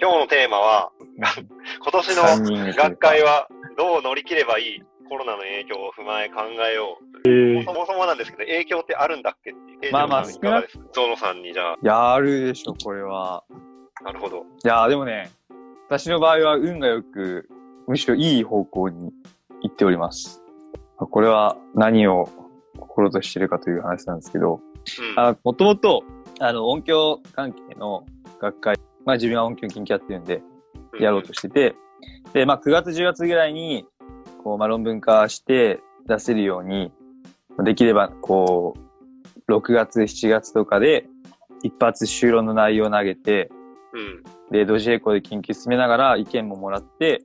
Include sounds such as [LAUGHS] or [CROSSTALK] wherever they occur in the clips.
今日のテーマは、[LAUGHS] 今年の学会はどう乗り切ればいいコロナの影響を踏まえ考えようという。そもそもなんですけど、影響ってあるんだっけ？っていう。まあまあ少なくゾノさんにじゃあ。いや、あるでしょ、これは。なるほど。いや、でもね、私の場合は運がよく、むしろいい方向に行っております。これは何を心としてるかという話なんですけど、もともと、あの、音響関係の学会、まあ自分は音響研究やってるんで、やろうとしてて、で、まあ9月10月ぐらいに、こう、まあ論文化して出せるように、できれば、こう、6月、7月とかで、一発就論の内容を投げて、うん、で、ドジエコで研究進めながら意見ももらって、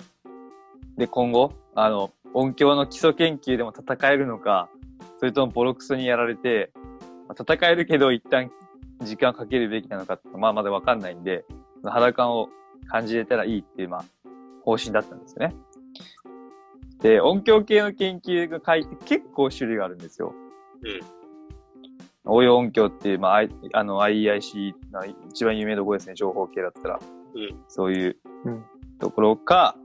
で、今後、あの、音響の基礎研究でも戦えるのか、それともボロクソにやられて、まあ、戦えるけど一旦時間をかけるべきなのかって、まあまだわかんないんで、肌感を感じれたらいいっていう、まあ、方針だったんですよね。で、音響系の研究が書いて結構種類があるんですよ。うん。応用音響っていう、まあ、あの、IEIC の一番有名なところですね、情報系だったら。うん。そういうところか、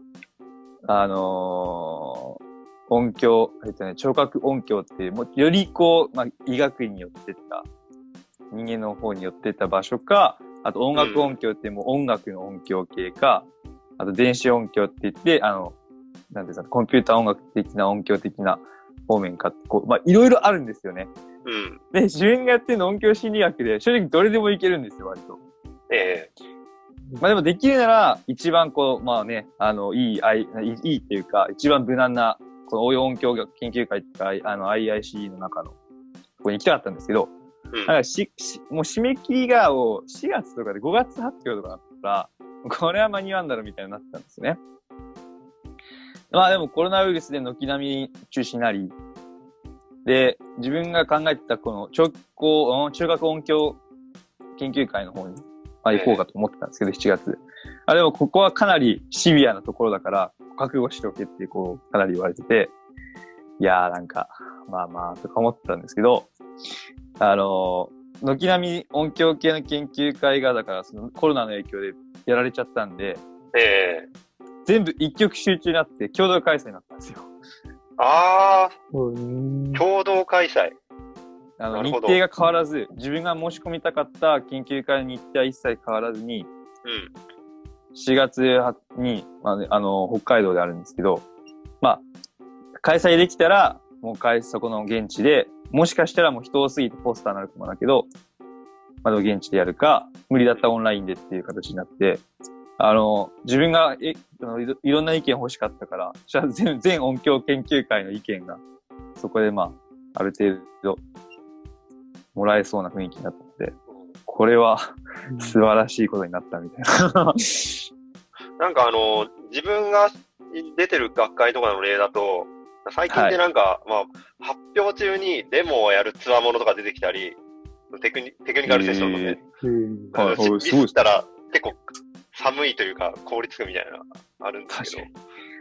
あのー、音響、えっとね、聴覚音響っていう、もうよりこう、まあ、医学院によってった、人間の方によってった場所か、あと音楽音響ってもう音楽の音響系か、あと電子音響って言って、あの、なんていうか、コンピューター音楽的な音響的な方面かって、こう、まあ、いろいろあるんですよね。うん。で、自分がやってるの音響心理学で、正直どれでもいけるんですよ、割と。ええまあでもできるなら、一番こう、まあね、あの、いい、いい、いいっていうか、一番無難なこの応用音響研究会ってか、あの IIC の中の、ここに行きたかったんですけど、うん、だからし、し、もう締め切りがを4月とかで5月発表とかだったら、これは間に合うんだろうみたいになってたんですね。まあでもコロナウイルスで軒並み中止になり、で、自分が考えてたこの直行、中学音響研究会の方に、まあ、行こうかと思ってたんですけど、7月。あ、でもここはかなりシビアなところだから、覚悟しておけって、こう、かなり言われてて、いやーなんか、まあまあ、とか思ってたんですけど、あのー、軒並み音響系の研究会が、だからそのコロナの影響でやられちゃったんで、ええー、全部一曲集中になって共同開催になったんですよ。ああ、共同開催。あの、日程が変わらず、自分が申し込みたかった研究会の日程は一切変わらずに、うん。4月に、まあ、ね、あの、北海道であるんですけど、まあ、開催できたら、もう開そこの現地で、もしかしたらもう人多すぎてポスターになるかもだけど、まあ、現地でやるか、無理だったらオンラインでっていう形になって、あの、自分がえいろんな意見欲しかったから、全 [LAUGHS] 全音響研究会の意見が、そこでまあ、ある程度、もらえそうな雰囲気になって、これは素晴らしいことになったみたいな。なんかあの、自分が出てる学会とかの例だと、最近ってなんか、はい、まあ、発表中にデモをやるツアーものとか出てきたり、テクニテクニカルセッションのね、えー、はい、ミスったら結構寒いというか凍りつくみたいなのあるんですけど、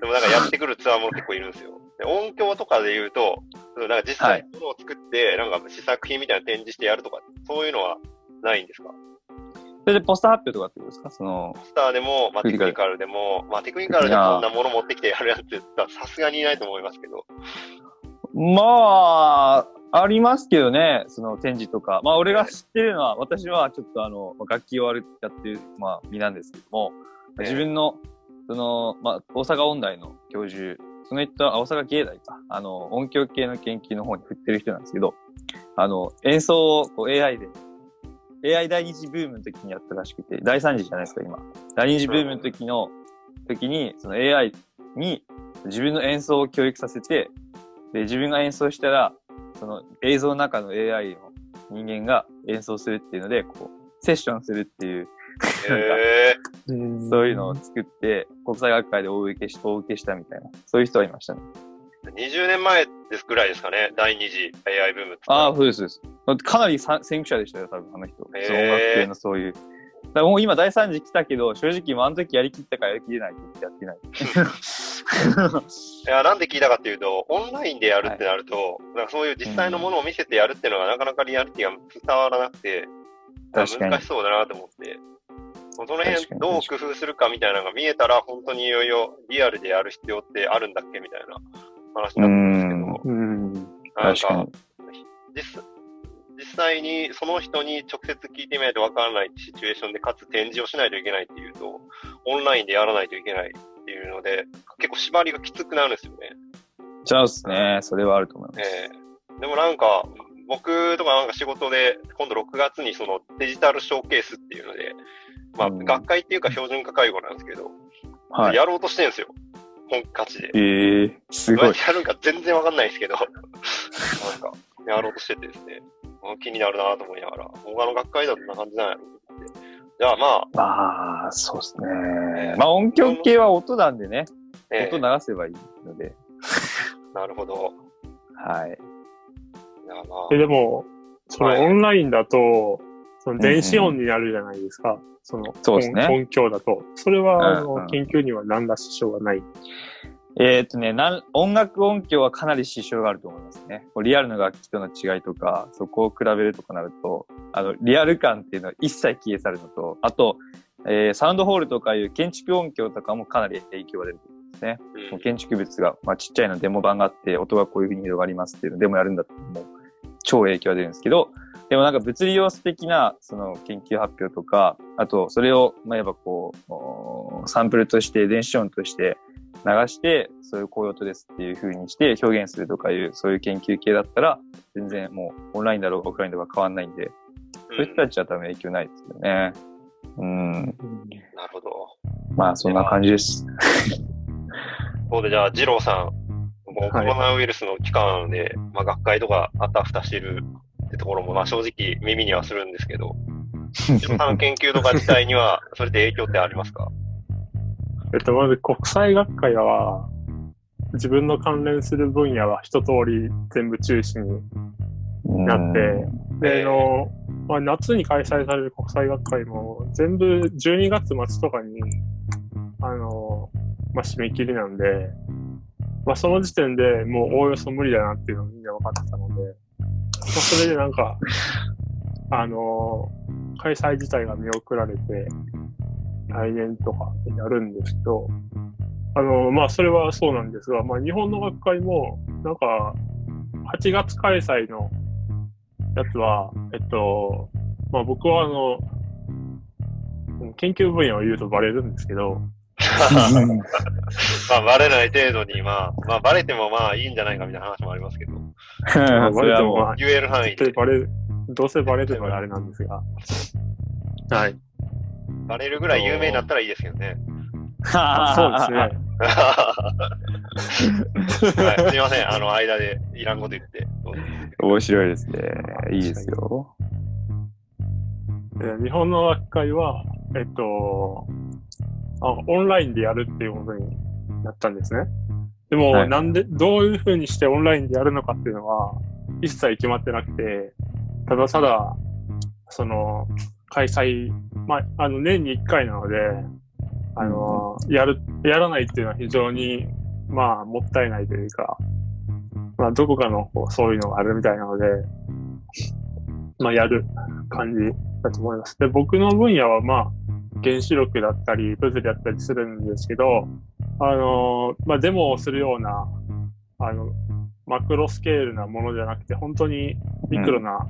でもなんかやってくるツアーも結構いるんですよ。で音響とかで言うと、なんか実際ものを作って、なんか試作品みたいな展示してやるとか、そういうのはないんですか？それでポスター発表とかってことですか？その。ポスターでも、まあ、テクニカルでも、まあ、テクニカルでこんなもの持ってきてやるやつってさすがにいないと思いますけど。まあ、ありますけどね、その展示とか。まあ、俺が知ってるのは、私はちょっとあの、楽器をやってる、まあ、身なんですけども、自分の、その、まあ、大阪音大の教授、その人は大阪芸大か、あの、音響系の研究の方に振ってる人なんですけど、あの、演奏をこう AI で AI 第二次ブームの時にやったらしくて、第三次じゃないですか、今。第二次ブームの時の、時に、その AI に自分の演奏を教育させて、で、自分が演奏したら、その映像の中の AI の人間が演奏するっていうので、こう、セッションするっていう、なんか、そういうのを作って、国際学会で大受けし、大受けしたみたいな、そういう人がいましたね。20年前ですぐらいですかね、第二次 AI ブーム。ああ、そうです、そうです。かなり先駆者でしたよ、多分、あの人。えー、音楽系のそういう。だからもう今第三次来たけど、正直あの時やりきったかやりきれないってやってない。いや、なんで聞いたかっていうと、オンラインでやるってなると、はい、なんかそういう実際のものを見せてやるっていうのがなかなかリアリティが伝わらなくて、難しそうだなと思って。その辺どう工夫するかみたいなのが見えたら、本当にいよいよリアルでやる必要ってあるんだっけみたいな話になったんですけど、うん。なんか確かに、実実際にその人に直接聞いてみないとわからないシチュエーションで、かつ展示をしないといけないっていうと、オンラインでやらないといけないっていうので、結構縛りがきつくなるんですよね。ちゃうっすね。それはあると思います。ええでもなんか、僕とかなんか仕事で、今度6月にそのデジタルショーケースっていうので、まあ、うん学会っていうか標準化会合なんですけど、はい。やろうとしてるんですよ。本価値で。ええすごいやるんか全然わかんないですけど、[LAUGHS] なんか、やろうとしててですね、あ気になるなと思いながら、他の学会だとこんな感じなんやろって。じゃあまあ、まあ、そうですね。まあ音響系は音なんでね、ええ音流せばいいので、[LAUGHS] なるほど。はい。じゃあまあで、でも、そのはいオンラインだと、その電子音になるじゃないですか。そのそうですね音音響だと。それは、あの、うんうん研究には何ら支障がない。えーっとねなん、音楽音響はかなり支障があると思いますね。リアルの楽器との違いとか、そこを比べるとかなると、あの、リアル感っていうのは一切消え去るのと、あと、えーサウンドホールとかいう建築音響とかもかなり影響が出ると思うんですね。う建築物が、まあ、ちっちゃいのデモ版があって、音がこういう風に広がりますっていうのデモやるんだったらもう超影響が出るんですけど、でもなんか物理用素的なその研究発表とか、あとそれを、まあ、やっぱこうサンプルとして電子音として流して、そういうこういう音ですっていう風にして表現するとかいう、そういう研究系だったら、全然もうオンラインだろうがオフラインだろうが変わんないんで、そういう人たちは多分影響ないですよね。うん。なるほど。まあそんな感じです。そうで、じゃあ、二郎さん、もうコはいロナウイルスの期間で、まあ、学会とかあたふたしてるってところも、まあ、正直耳にはするんですけど、[LAUGHS] 二郎さんの研究とか自体には、それで影響ってありますか？えっと、まず国際学会は、自分の関連する分野は一通り全部中止になって、で、ええあの、まあ、夏に開催される国際学会も全部12月末とかに、あの、まあ、締め切りなんで、まあ、その時点でもうおおよそ無理だなっていうのをみんな分かってたので、まあ、それでなんか、[LAUGHS] あの、開催自体が見送られて、来年とかになるんですけど、あの、まあ、それはそうなんですが、まあ、日本の学会も、なんか、8月開催のやつは、えっと、まあ、僕はあの、研究分野を言うとバレるんですけど、[LAUGHS] まあ、バレない程度に、まあ、まあ、バレてもまあ、いいんじゃないかみたいな話もありますけど、[LAUGHS] それはもう、まあ、言える範囲で。どうせバレるのがあれなんですが、はい。バレるぐらい有名になったらいいですけどね。そうですね。はい、すいません、あの、間でいらんこと言って。面白いですね。いいですよ。で日本の学会は、えっとあ、オンラインでやるっていうことになったんですね。でも、はいなんで、どういうふうにしてオンラインでやるのかっていうのは、一切決まってなくて、ただただ、その、開催、まあ、あの、年に一回なので、あの、やる、やらないっていうのは非常に、まあ、もったいないというか、まあ、どこかの、こうそういうのがあるみたいなので、まあ、やる感じだと思います。で、僕の分野は、まあ、原子力だったり、物理だったりするんですけど、あの、まあ、デモをするような、あの、マクロスケールなものじゃなくて、本当にミクロな、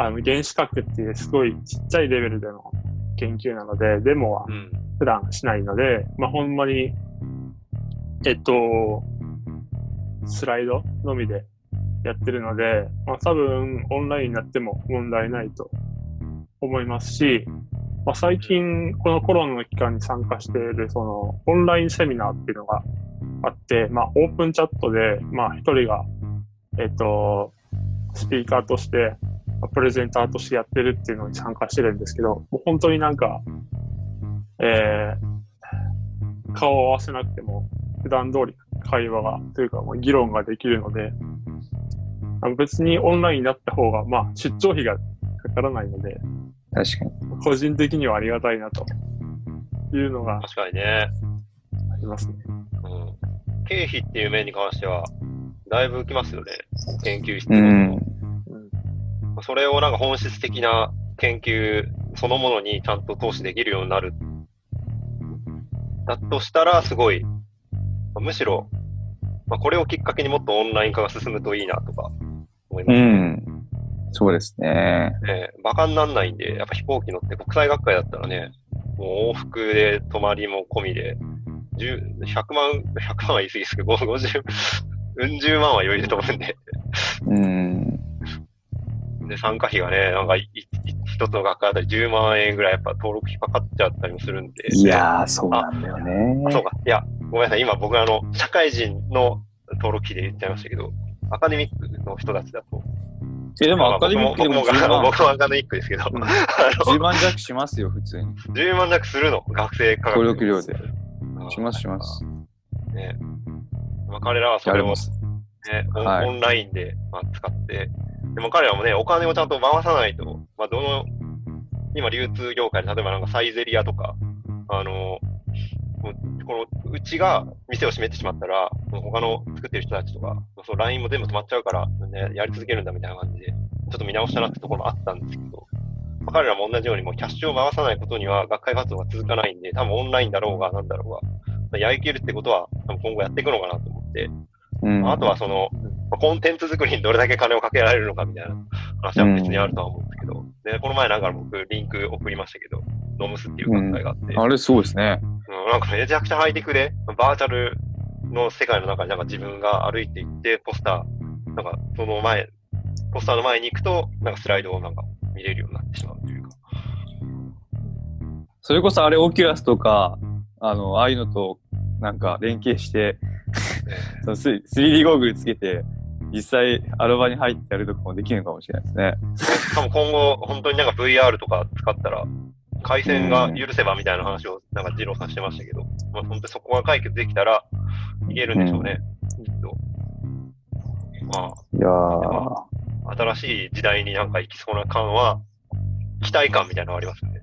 あの、原子核っていうすごいちっちゃいレベルでの研究なので、デモはうん。普段しないので、まあ、ほんまに、えっと、スライドのみでやってるので、まあ、多分オンラインになっても問題ないと思いますし、まあ、最近このコロナの期間に参加しているそのオンラインセミナーっていうのがあって、まあ、オープンチャットで、まあ、一人が、えっと、スピーカーとして、まあプレゼンターとしてやってるっていうのに参加してるんですけど、もう本当になんか、えー、顔を合わせなくても、普段通り会話が、というか、もう議論ができるので、あの別にオンラインになった方が、まあ、出張費がかからないので、確かに。個人的にはありがたいなというのが確かにね。ありますね。うん。経費っていう面に関しては、だいぶ浮きますよね。研究室うの。それをなんか本質的な研究そのものにちゃんと投資できるようになる。だとしたら、すごい、むしろ、まあ、これをきっかけにもっとオンライン化が進むといいなとか思います。うん。そうですね。ね、バカになんないんで、やっぱ飛行機乗って国際学会だったらね、もう往復で泊まりも込みで、10 100万、100万は言い過ぎですけど、50、うん十万は余裕と思うんで、うん。で、参加費がね、なんかい、い一つの学会あたり10万円ぐらいやっぱ登録費かかっちゃったりもするんで。いやー、そうなんだよねあ。そうか。いや、ごめんなさい。今僕あの、社会人の登録費で言っちゃいましたけど、アカデミックの人たちだと。え、でもアカデミックでも僕も10万、僕もアカデミックですけど、うん [LAUGHS] あ10万弱しますよ、普通に。の10万弱するの学生価格。登録料で。あしますします。ね。まあ、彼らはそれを、ねはいオンラインで、まあ、使って、でも彼らもね、お金をちゃんと回さないと、まあ、どの、今流通業界で、例えばなんかサイゼリアとか、あの、この、うちが店を閉めてしまったら、他の作ってる人たちとか、そう LINE も全部止まっちゃうから、ね、やり続けるんだみたいな感じで、ちょっと見直したなってところもあったんですけど、まあ彼らも同じようにもうキャッシュを回さないことには学会活動が続かないんで、多分オンラインだろうがなんだろうが、まあやりきるってことは多分今後やっていくのかなと思って、うん。あとはその、まあコンテンツ作りにどれだけ金をかけられるのかみたいな話は別にあるとは思うんですけど、で、この前なんか僕リンク送りましたけど、ノムスっていう学会があって、あれ、そうですね。うん、なんかめちゃくちゃハイテクで、バーチャルの世界の中になんか自分が歩いていって、ポスター、なんかその前、ポスターの前に行くと、なんかスライドをなんか見れるようになってしまうというか。それこそあれ、オキュラスとか、あの、ああいうのと、なんか連携して、[LAUGHS] その 3D ゴーグルつけて、実際、アルバに入ってやるとかもできるのかもしれないですね。しかも今後、本当になんか VR とか使ったら、回線が許せばみたいな話を、なんか二郎さんしてましたけど、まあ本当にそこが解決できたら、いけるんでしょうね、きっと。まいや新しい時代になんか行きそうな感は、期待感みたいなのがありますよね。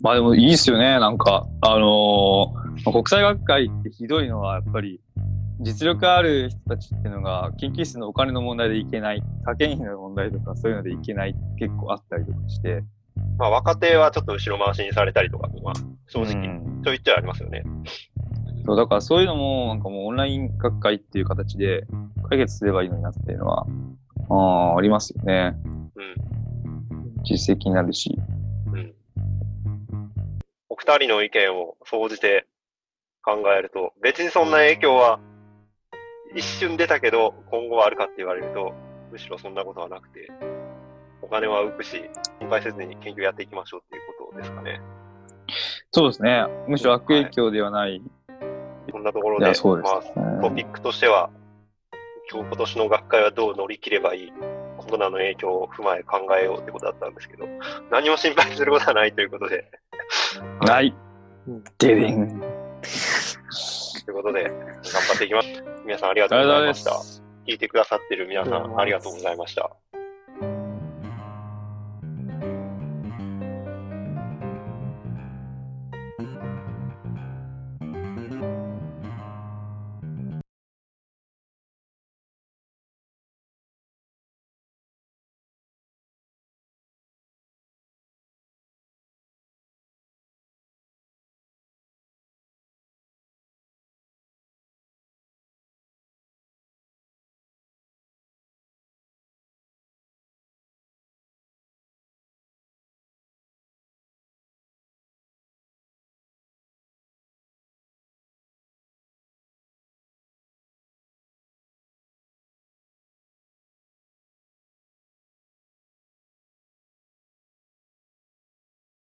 まあでもいいっすよね。なんか、あのーまあ国際学会ってひどいのは、やっぱり、実力ある人たちっていうのが、研究室のお金の問題でいけない、科研費の問題とか、そういうのでいけない結構あったりとかして。まあ若手はちょっと後ろ回しにされたりとか、まあ正直、うんちょいちょいありますよね。そう、だからそういうのも、なんかもうオンライン学会っていう形で解決すればいいのになっていうのは、あーありますよね。うん。実績になるし。うん。お二人の意見を総じて考えると、別にそんな影響は一瞬出たけど、今後はあるかって言われると、むしろそんなことはなくて、お金は浮くし、心配せずに研究やっていきましょうっていうことですかね。そうですね。むしろ悪影響ではない。そんなところで、ですまあ、ね。トピックとしては、今日今年の学会はどう乗り切ればいい、コロナの影響を踏まえ考えようってことだったんですけど、何も心配することはないということで、ないうん。[LAUGHS] ということで、頑張っていきます。皆さんありがとうございました。聞いてくださってる皆さんありがとうございました。